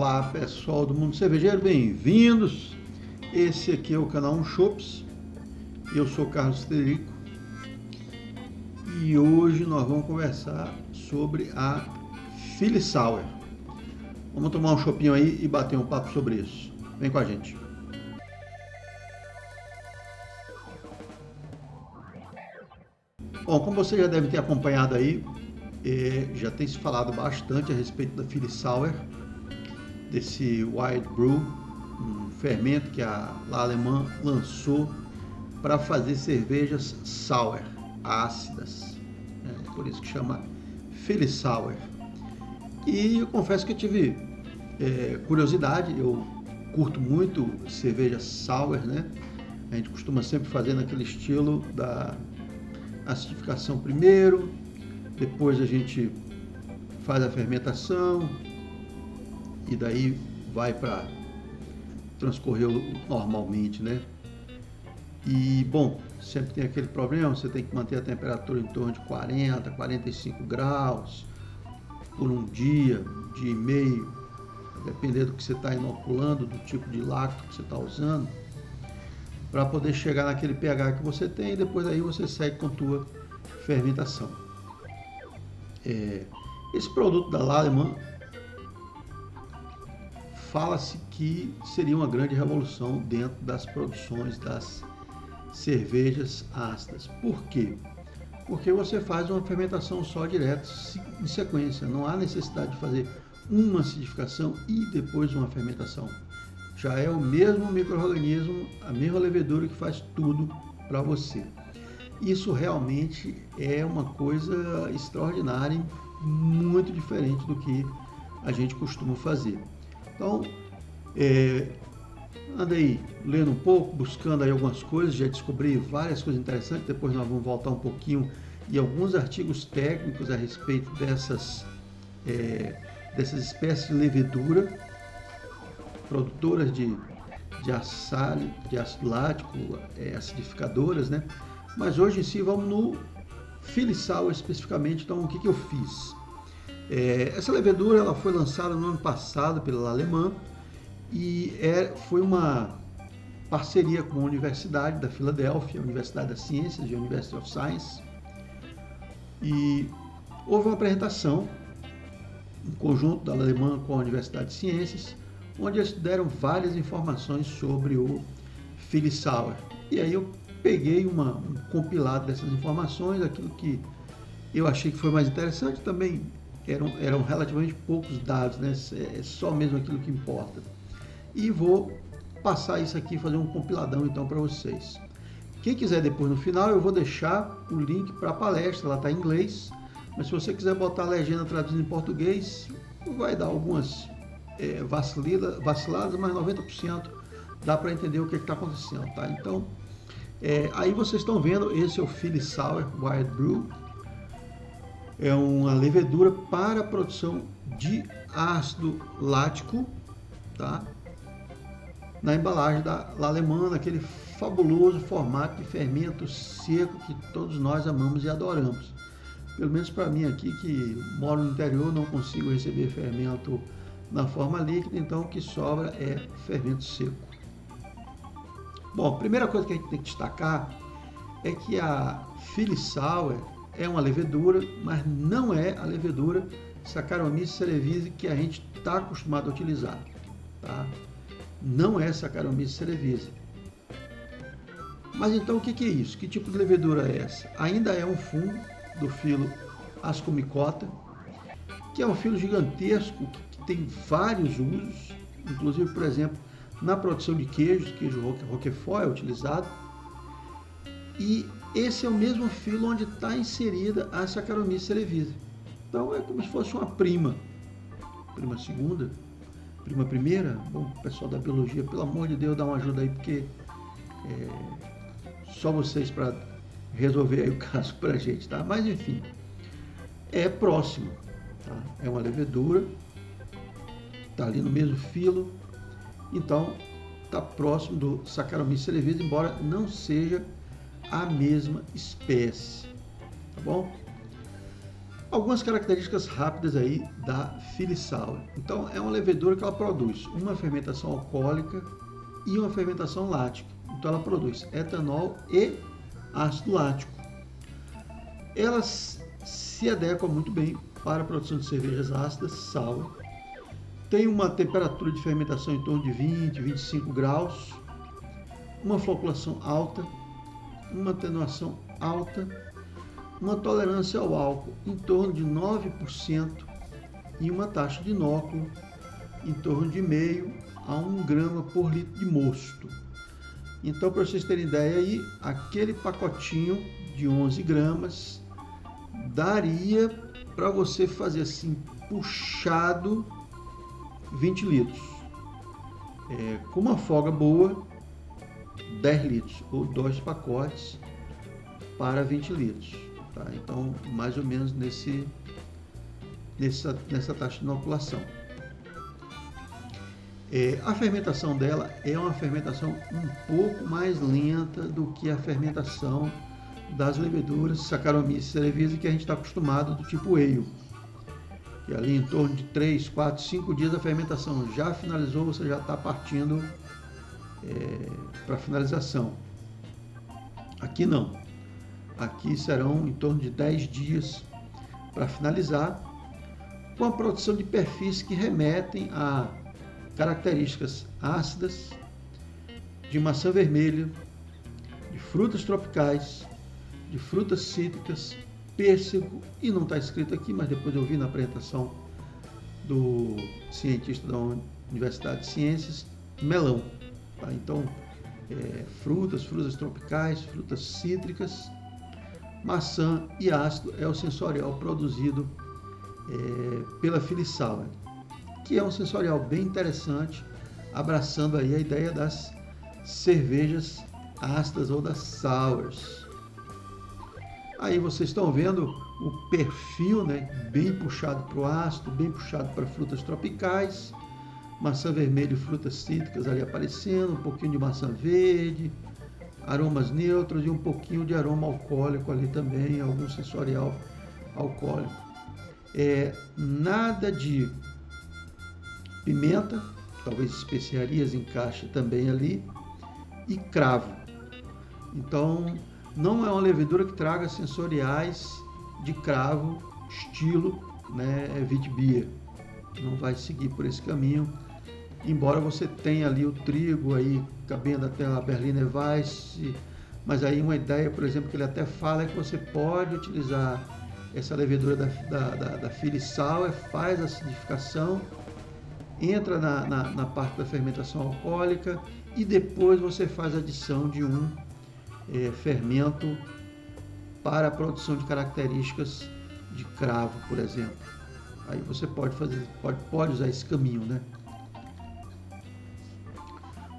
Olá pessoal do Mundo Cervejeiro, bem-vindos! Esse aqui é o canal Um Shops, eu sou Carlos Federico e hoje nós vamos conversar sobre a Philly Sour. Vamos tomar um chopinho aí e bater um papo sobre isso. Vem com a gente. Bom, como você já deve ter acompanhado aí, é, já tem se falado bastante a respeito da Philly Sour, desse Wild Brew, um fermento que a La Alemã lançou para fazer cervejas sour, ácidas. É por isso que chama Philly Sour. E eu confesso que eu tive é, curiosidade, eu curto muito cerveja sour, né? A gente costuma sempre fazer naquele estilo da acidificação primeiro, depois a gente faz a fermentação e daí vai para transcorrer normalmente, né? E bom, sempre tem aquele problema, você tem que manter a temperatura em torno de 40, 45 graus por um dia, dia e meio, dependendo do que você está inoculando, do tipo de lacto que você está usando, para poder chegar naquele pH que você tem e depois aí você segue com a tua fermentação. É, esse produto da Laleman fala-se que seria uma grande revolução dentro das produções das cervejas ácidas. Por quê? Porque você faz uma fermentação só direto em sequência, não há necessidade de fazer uma acidificação e depois uma fermentação. Já é o mesmo microorganismo, a mesma levedura que faz tudo para você. Isso realmente é uma coisa extraordinária, muito diferente do que a gente costuma fazer. Então, é, andei lendo um pouco, buscando aí algumas coisas, já descobri várias coisas interessantes, depois nós vamos voltar um pouquinho e alguns artigos técnicos a respeito dessas, é, dessas espécies de levedura, produtoras de, de, assal, de ácido lático, é, acidificadoras, né? Mas hoje em si vamos no Filisal especificamente, então o que, que eu fiz? É, essa levedura ela foi lançada no ano passado pela Alemã e é, foi uma parceria com a Universidade da Filadélfia, a Universidade das Ciências e a University of Science. E houve uma apresentação em conjunto da Alemã com a Universidade de Ciências, onde eles deram várias informações sobre o Filisauer. E aí eu peguei uma, um compilado dessas informações, aquilo que eu achei que foi mais interessante, também eram, eram relativamente poucos dados, né? é só mesmo aquilo que importa. E vou passar isso aqui, fazer um compiladão então para vocês. Quem quiser depois no final, eu vou deixar o link para a palestra, ela está em inglês, mas se você quiser botar a legenda traduzida em português, vai dar algumas é, vaciladas, mas 90% dá para entender o que está acontecendo, tá? Então, é, aí vocês estão vendo, esse é o Philly Sour Wild Brew. É uma levedura para a produção de ácido lático, tá? Na embalagem da La Alemã, aquele fabuloso formato de fermento seco que todos nós amamos e adoramos. Pelo menos para mim aqui, que moro no interior, não consigo receber fermento na forma líquida, então o que sobra é fermento seco. Bom, a primeira coisa que a gente tem que destacar é que a Philly Sour é uma levedura, mas não é a levedura Saccharomyces cerevisiae que a gente está acostumado a utilizar. Tá? Não é Saccharomyces cerevisiae. Mas então o que, que é isso? Que tipo de levedura é essa? Ainda é um fungo do filo Ascomicota, que é um filo gigantesco que tem vários usos, inclusive, por exemplo, na produção de queijos, queijo Roquefort é utilizado. E esse é o mesmo filo onde está inserida a Saccharomyces cerevisiae. Então é como se fosse uma prima. Prima segunda, prima primeira. Bom, pessoal da biologia, pelo amor de Deus, dá uma ajuda aí, porque é, só vocês para resolver aí o caso para a gente, tá? Mas enfim, é próximo. Tá? É uma levedura, está ali no mesmo filo, então, está próximo do Saccharomyces cerevisiae, embora não seja a mesma espécie, tá bom? Algumas características rápidas aí da Sour. Então, é uma levedura que ela produz uma fermentação alcoólica e uma fermentação lática. Então, ela produz etanol e ácido lático. Ela se adequa muito bem para a produção de cervejas ácidas, sour. Tem uma temperatura de fermentação em torno de 20, 25 graus, uma floculação alta, uma atenuação alta uma tolerância ao álcool em torno de 9% e uma taxa de inóculo em torno de meio a 1 grama por litro de mosto. Então, para vocês terem ideia aí, aquele pacotinho de 11 gramas daria para você fazer assim, puxado 20 litros. É, com uma folga boa, 10 litros, ou dois pacotes para 20 litros. Tá? Então, mais ou menos nesse, nessa, nessa taxa de inoculação. É, a fermentação dela é uma fermentação um pouco mais lenta do que a fermentação das leveduras Saccharomyces cerevisiae que a gente está acostumado do tipo ale. Que ali em torno de 3, 4, 5 dias a fermentação já finalizou, você já está partindo é, para finalização. Aqui não. Aqui serão em torno de 10 dias para finalizar, com a produção de perfis que remetem a características ácidas de maçã vermelha, de frutas tropicais, de frutas cítricas, pêssego, e não está escrito aqui, mas depois eu vi na apresentação do cientista da Universidade de Ciências, melão. Tá? Então, é, frutas, frutas tropicais, frutas cítricas, maçã e ácido é o sensorial produzido é, pela Filisauer, que é um sensorial bem interessante, abraçando aí a ideia das cervejas ácidas ou das sours. Aí vocês estão vendo o perfil, né, bem puxado para o ácido, bem puxado para frutas tropicais, maçã vermelha e frutas cítricas ali aparecendo, um pouquinho de maçã verde, aromas neutros e um pouquinho de aroma alcoólico ali também, algum sensorial alcoólico. É, nada de pimenta, talvez especiarias encaixe também ali, e cravo. Então, não é uma levedura que traga sensoriais de cravo, estilo né, Vitbier. Não vai seguir por esse caminho embora você tenha ali o trigo aí cabendo até a Berliner Weiss, mas aí uma ideia, por exemplo, que ele até fala é que você pode utilizar essa levedura da, da, da, da faz a acidificação, entra na, na, na, parte da fermentação alcoólica e depois você faz a adição de um é, fermento para a produção de características de cravo, por exemplo. Aí você pode fazer, pode, pode usar esse caminho, né?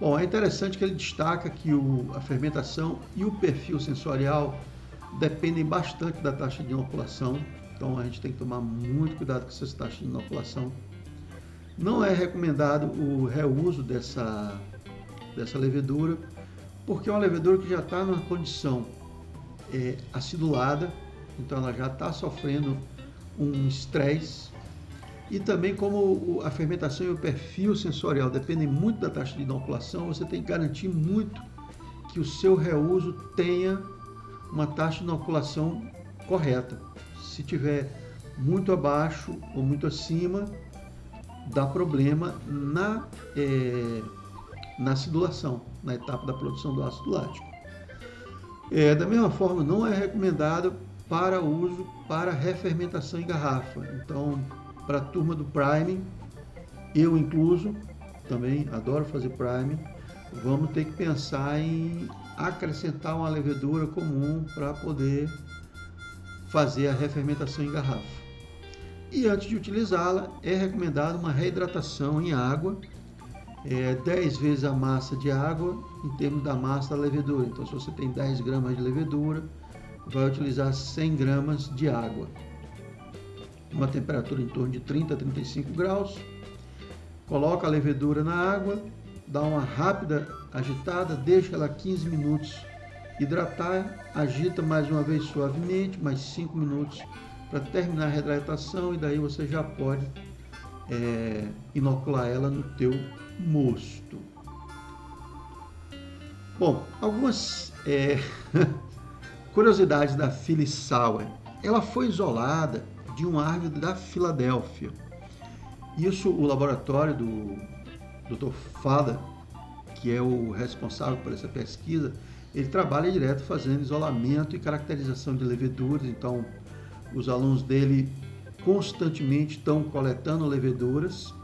Bom, é interessante que ele destaca que o, a fermentação e o perfil sensorial dependem bastante da taxa de inoculação, então a gente tem que tomar muito cuidado com essas taxas de inoculação. Não é recomendado o reuso dessa, dessa levedura, porque é uma levedura que já está numa condição é, acidulada, então ela já está sofrendo um estresse e também como a fermentação e o perfil sensorial dependem muito da taxa de inoculação, você tem que garantir muito que o seu reuso tenha uma taxa de inoculação correta. Se tiver muito abaixo ou muito acima, dá problema na, é, na acidulação, na etapa da produção do ácido lático. É, da mesma forma, não é recomendado para uso para refermentação em garrafa. Então, para a turma do Prime, eu incluso, também adoro fazer Prime, vamos ter que pensar em acrescentar uma levedura comum para poder fazer a refermentação em garrafa. E antes de utilizá-la, é recomendado uma reidratação em água, é, 10 vezes a massa de água em termos da massa da levedura. Então, se você tem 10 gramas de levedura, vai utilizar 100 gramas de água uma temperatura em torno de 30 a 35 graus. Coloca a levedura na água, dá uma rápida agitada, deixa ela 15 minutos hidratar, agita mais uma vez suavemente, mais 5 minutos para terminar a reidratação e daí você já pode é, inocular ela no teu mosto. Bom, algumas é, curiosidades da Phyllis Sauer. Ela foi isolada de uma árvore da Filadélfia. Isso o laboratório do Dr. Fada, que é o responsável por essa pesquisa, ele trabalha direto fazendo isolamento e caracterização de leveduras. Então, os alunos dele constantemente estão coletando leveduras.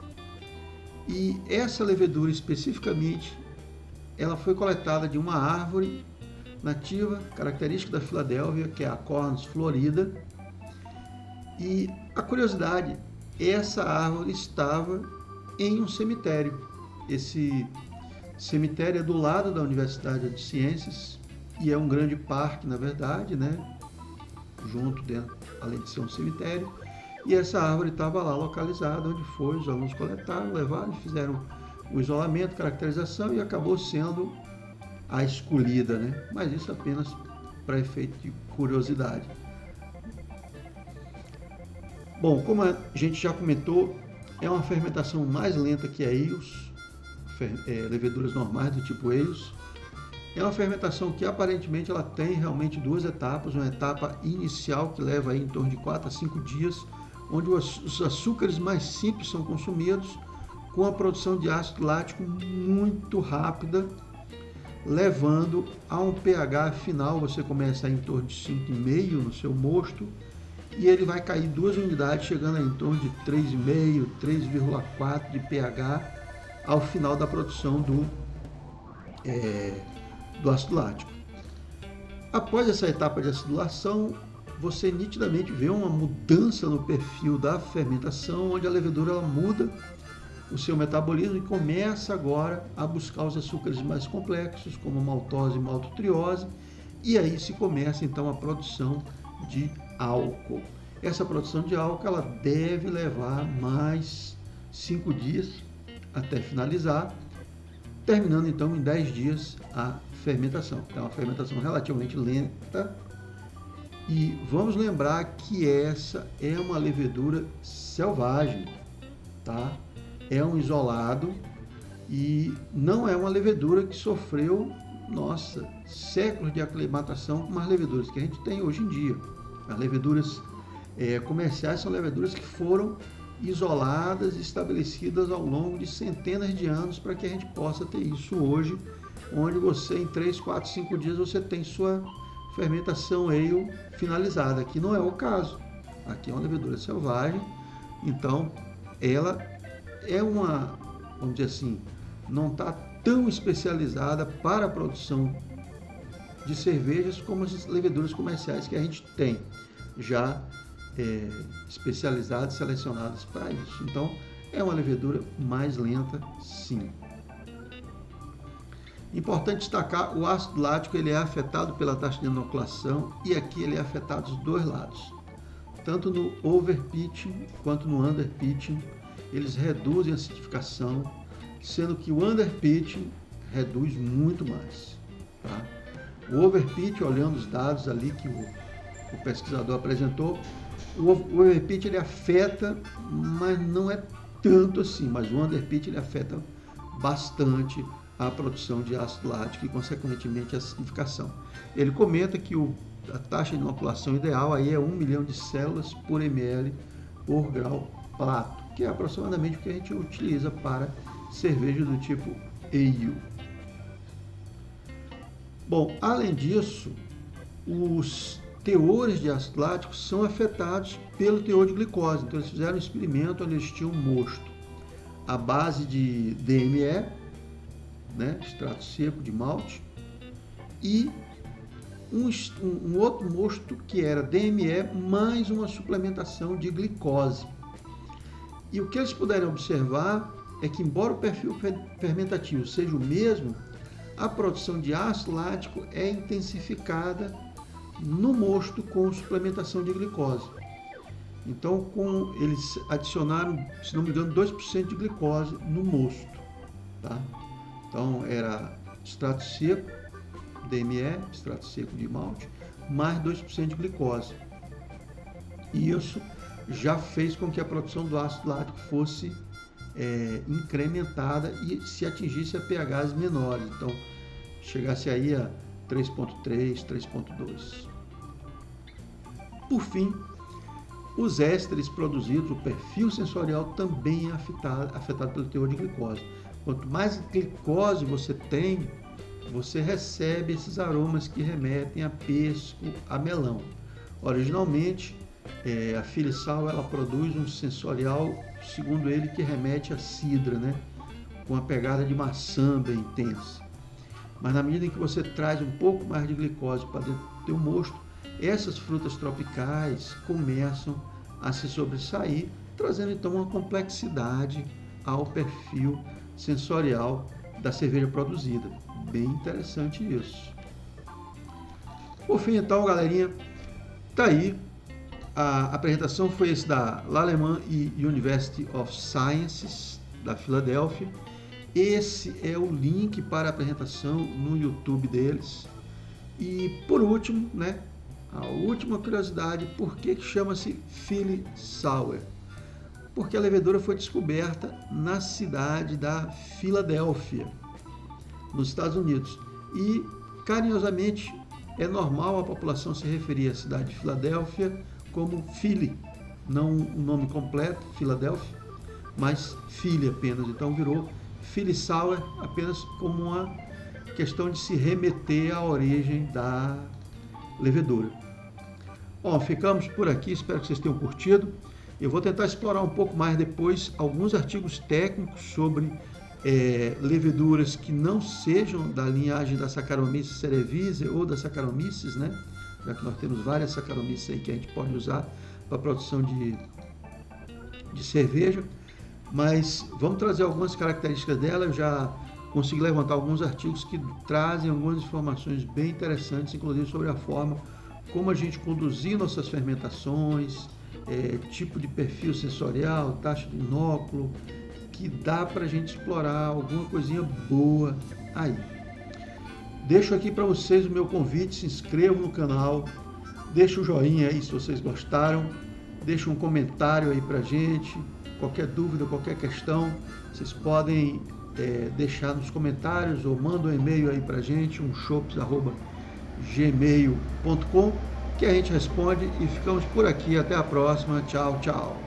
E essa levedura especificamente, ela foi coletada de uma árvore nativa, característica da Filadélfia, que é a Cornus florida. E a curiosidade, essa árvore estava em um cemitério. Esse cemitério é do lado da Universidade de Ciências e é um grande parque, na verdade, né? Junto dentro, além de ser um cemitério. E essa árvore estava lá localizada, onde foi, os alunos coletaram, levaram, fizeram o isolamento, caracterização e acabou sendo a escolhida, né? Mas isso apenas para efeito de curiosidade. Bom, como a gente já comentou, é uma fermentação mais lenta que a EIOS, é, leveduras normais do tipo EIOS. É uma fermentação que aparentemente ela tem realmente duas etapas, uma etapa inicial que leva aí em torno de 4 a 5 dias, onde os açúcares mais simples são consumidos, com a produção de ácido lático muito rápida, levando a um pH final, você começa em torno de 5,5 no seu mosto, e ele vai cair duas unidades, chegando em torno de 3,5, 3,4 de pH ao final da produção do, é, do ácido lático. Após essa etapa de acidulação, você nitidamente vê uma mudança no perfil da fermentação, onde a levedura ela muda o seu metabolismo e começa agora a buscar os açúcares mais complexos, como maltose e maltotriose, e aí se começa então a produção de álcool. Essa produção de álcool ela deve levar mais cinco dias até finalizar, terminando então em 10 dias a fermentação. É uma fermentação relativamente lenta e vamos lembrar que essa é uma levedura selvagem, tá? É um isolado e não é uma levedura que sofreu, nossa, séculos de aclimatação com as leveduras que a gente tem hoje em dia. As leveduras é, comerciais são leveduras que foram isoladas, estabelecidas ao longo de centenas de anos para que a gente possa ter isso hoje, onde você em 3, 4, 5 dias você tem sua fermentação ale finalizada. Aqui não é o caso. Aqui é uma levedura selvagem, então ela é uma, vamos dizer assim, não está tão especializada para a produção de cervejas como as leveduras comerciais que a gente tem já é, especializadas, selecionadas para isso. Então, é uma levedura mais lenta, sim. Importante destacar, o ácido lático ele é afetado pela taxa de inoculação e aqui ele é afetado dos dois lados. Tanto no overpitching quanto no underpitching, eles reduzem a acidificação, sendo que o underpitching reduz muito mais. Tá? O overpitch, olhando os dados ali que o, o pesquisador apresentou, o, o overpitch ele afeta, mas não é tanto assim, mas o underpitch ele afeta bastante a produção de ácido lático e, consequentemente, a acidificação. Ele comenta que o, a taxa de inoculação ideal aí é 1 milhão de células por ml por grau plato, que é aproximadamente o que a gente utiliza para cerveja do tipo Ale. Bom, além disso, os teores de ácido lático são afetados pelo teor de glicose. Então, eles fizeram um experimento onde eles tinham um mosto à base de DME, né, extrato seco de malte, e um, um, outro mosto que era DME mais uma suplementação de glicose. E o que eles puderam observar é que, embora o perfil fermentativo seja o mesmo, a produção de ácido lático é intensificada no mosto com suplementação de glicose. Então, com, eles adicionaram, se não me engano, 2% de glicose no mosto. Tá? Então, era extrato seco, DME, extrato seco de malte, mais 2% de glicose. E isso já fez com que a produção do ácido lático fosse é, incrementada e se atingisse a pHs menores. Então, chegasse aí a 3.3, 3.2. Por fim, os ésteres produzidos, o perfil sensorial também é afetado, afetado pelo teor de glicose. Quanto mais glicose você tem, você recebe esses aromas que remetem a pesco, a melão. Originalmente, é, a filisal ela produz um sensorial, segundo ele, que remete a cidra, né? com a pegada de maçã bem intensa. Mas na medida em que você traz um pouco mais de glicose para dentro do teu mosto, essas frutas tropicais começam a se sobressair, trazendo então uma complexidade ao perfil sensorial da cerveja produzida. Bem interessante isso. Por fim, então, galerinha, tá aí. A apresentação foi esse da L'Allemand e University of Sciences da Filadélfia. Esse é o link para a apresentação no YouTube deles. E por último, né, a última curiosidade, por que chama-se Philly Sour? Porque a levedura foi descoberta na cidade da Filadélfia, nos Estados Unidos. E, carinhosamente, é normal a população se referir à cidade de Filadélfia como Philly, não o nome completo, Filadélfia, mas Philly apenas. Então virou Philly apenas como uma questão de se remeter à origem da levedura. Bom, ficamos por aqui, espero que vocês tenham curtido. Eu vou tentar explorar um pouco mais depois alguns artigos técnicos sobre é, leveduras que não sejam da linhagem da Saccharomyces cerevisiae ou da Saccharomyces, né? Já que nós temos várias Saccharomyces aí que a gente pode usar para produção de, de cerveja. Mas vamos trazer algumas características dela. Eu já consegui levantar alguns artigos que trazem algumas informações bem interessantes, inclusive sobre a forma como a gente conduzir nossas fermentações, é, tipo de perfil sensorial, taxa de inóculo, que dá para a gente explorar alguma coisinha boa aí. Deixo aqui para vocês o meu convite, se inscrevam no canal, deixa o joinha aí se vocês gostaram, deixa um comentário aí para gente, qualquer dúvida, qualquer questão, vocês podem é, deixar nos comentários ou manda um e-mail aí para gente, um shops.com gmail.com que a gente responde e ficamos por aqui. Até a próxima. Tchau, tchau.